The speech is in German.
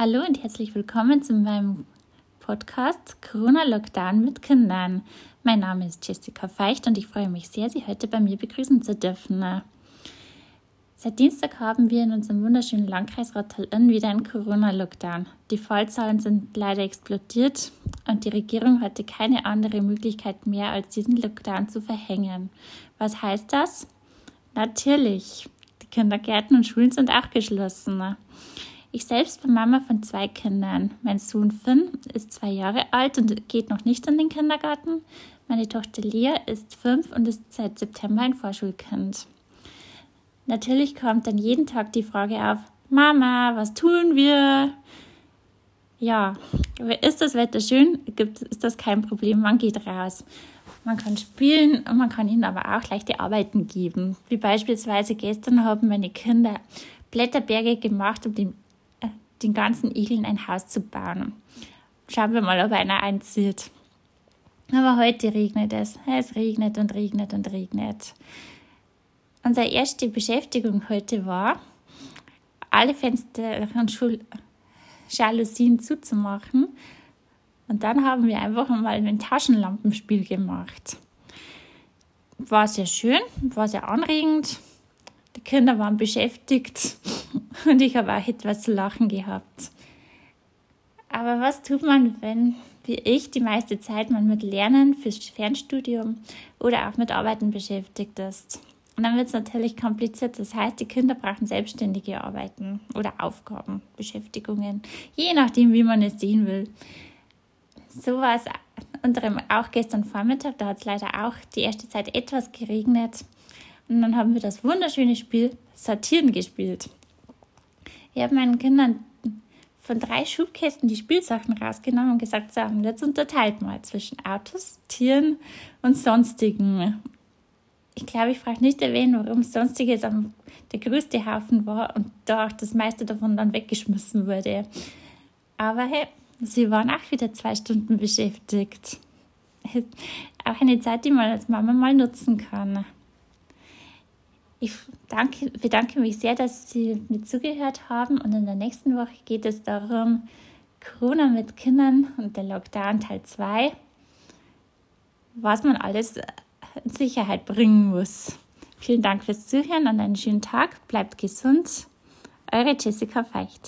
Hallo und herzlich willkommen zu meinem Podcast Corona Lockdown mit Kindern. Mein Name ist Jessica Feicht und ich freue mich sehr, Sie heute bei mir begrüßen zu dürfen. Seit Dienstag haben wir in unserem wunderschönen Landkreis Rottal-Inn wieder einen Corona-Lockdown. Die Fallzahlen sind leider explodiert und die Regierung hatte keine andere Möglichkeit mehr, als diesen Lockdown zu verhängen. Was heißt das? Natürlich, die Kindergärten und Schulen sind auch geschlossen. Ich selbst bin Mama von zwei Kindern. Mein Sohn Finn ist zwei Jahre alt und geht noch nicht in den Kindergarten. Meine Tochter Lea ist fünf und ist seit September ein Vorschulkind. Natürlich kommt dann jeden Tag die Frage auf, Mama, was tun wir? Ja, ist das Wetter schön, gibt, ist das kein Problem, man geht raus. Man kann spielen und man kann ihnen aber auch leichte Arbeiten geben. Wie beispielsweise gestern haben meine Kinder Blätterberge gemacht, um den den ganzen Igeln ein Haus zu bauen. Schauen wir mal, ob einer einzieht. Aber heute regnet es. Es regnet und regnet und regnet. Unsere erste Beschäftigung heute war, alle Fenster und Schul Jalousien zuzumachen. Und dann haben wir einfach mal ein Taschenlampenspiel gemacht. War sehr schön, war sehr anregend. Die Kinder waren beschäftigt und ich habe auch etwas zu lachen gehabt. Aber was tut man, wenn, wie ich, die meiste Zeit man mit Lernen fürs Fernstudium oder auch mit Arbeiten beschäftigt ist? Und dann wird es natürlich kompliziert. Das heißt, die Kinder brauchen selbstständige Arbeiten oder Aufgaben, Beschäftigungen, je nachdem, wie man es sehen will. So war es unter anderem auch gestern Vormittag. Da hat es leider auch die erste Zeit etwas geregnet. Und dann haben wir das wunderschöne Spiel Sortieren gespielt. Ich habe meinen Kindern von drei Schubkästen die Spielsachen rausgenommen und gesagt, so, jetzt unterteilt mal zwischen Autos, Tieren und Sonstigen. Ich glaube, ich brauche nicht erwähnen, warum Sonstiges der größte Haufen war und da auch das meiste davon dann weggeschmissen wurde. Aber hey, sie waren auch wieder zwei Stunden beschäftigt. Auch eine Zeit, die man als Mama mal nutzen kann. Ich danke, bedanke mich sehr, dass Sie mir zugehört haben und in der nächsten Woche geht es darum, Corona mit Kindern und der Lockdown Teil 2, was man alles in Sicherheit bringen muss. Vielen Dank fürs Zuhören und einen schönen Tag. Bleibt gesund. Eure Jessica Feicht.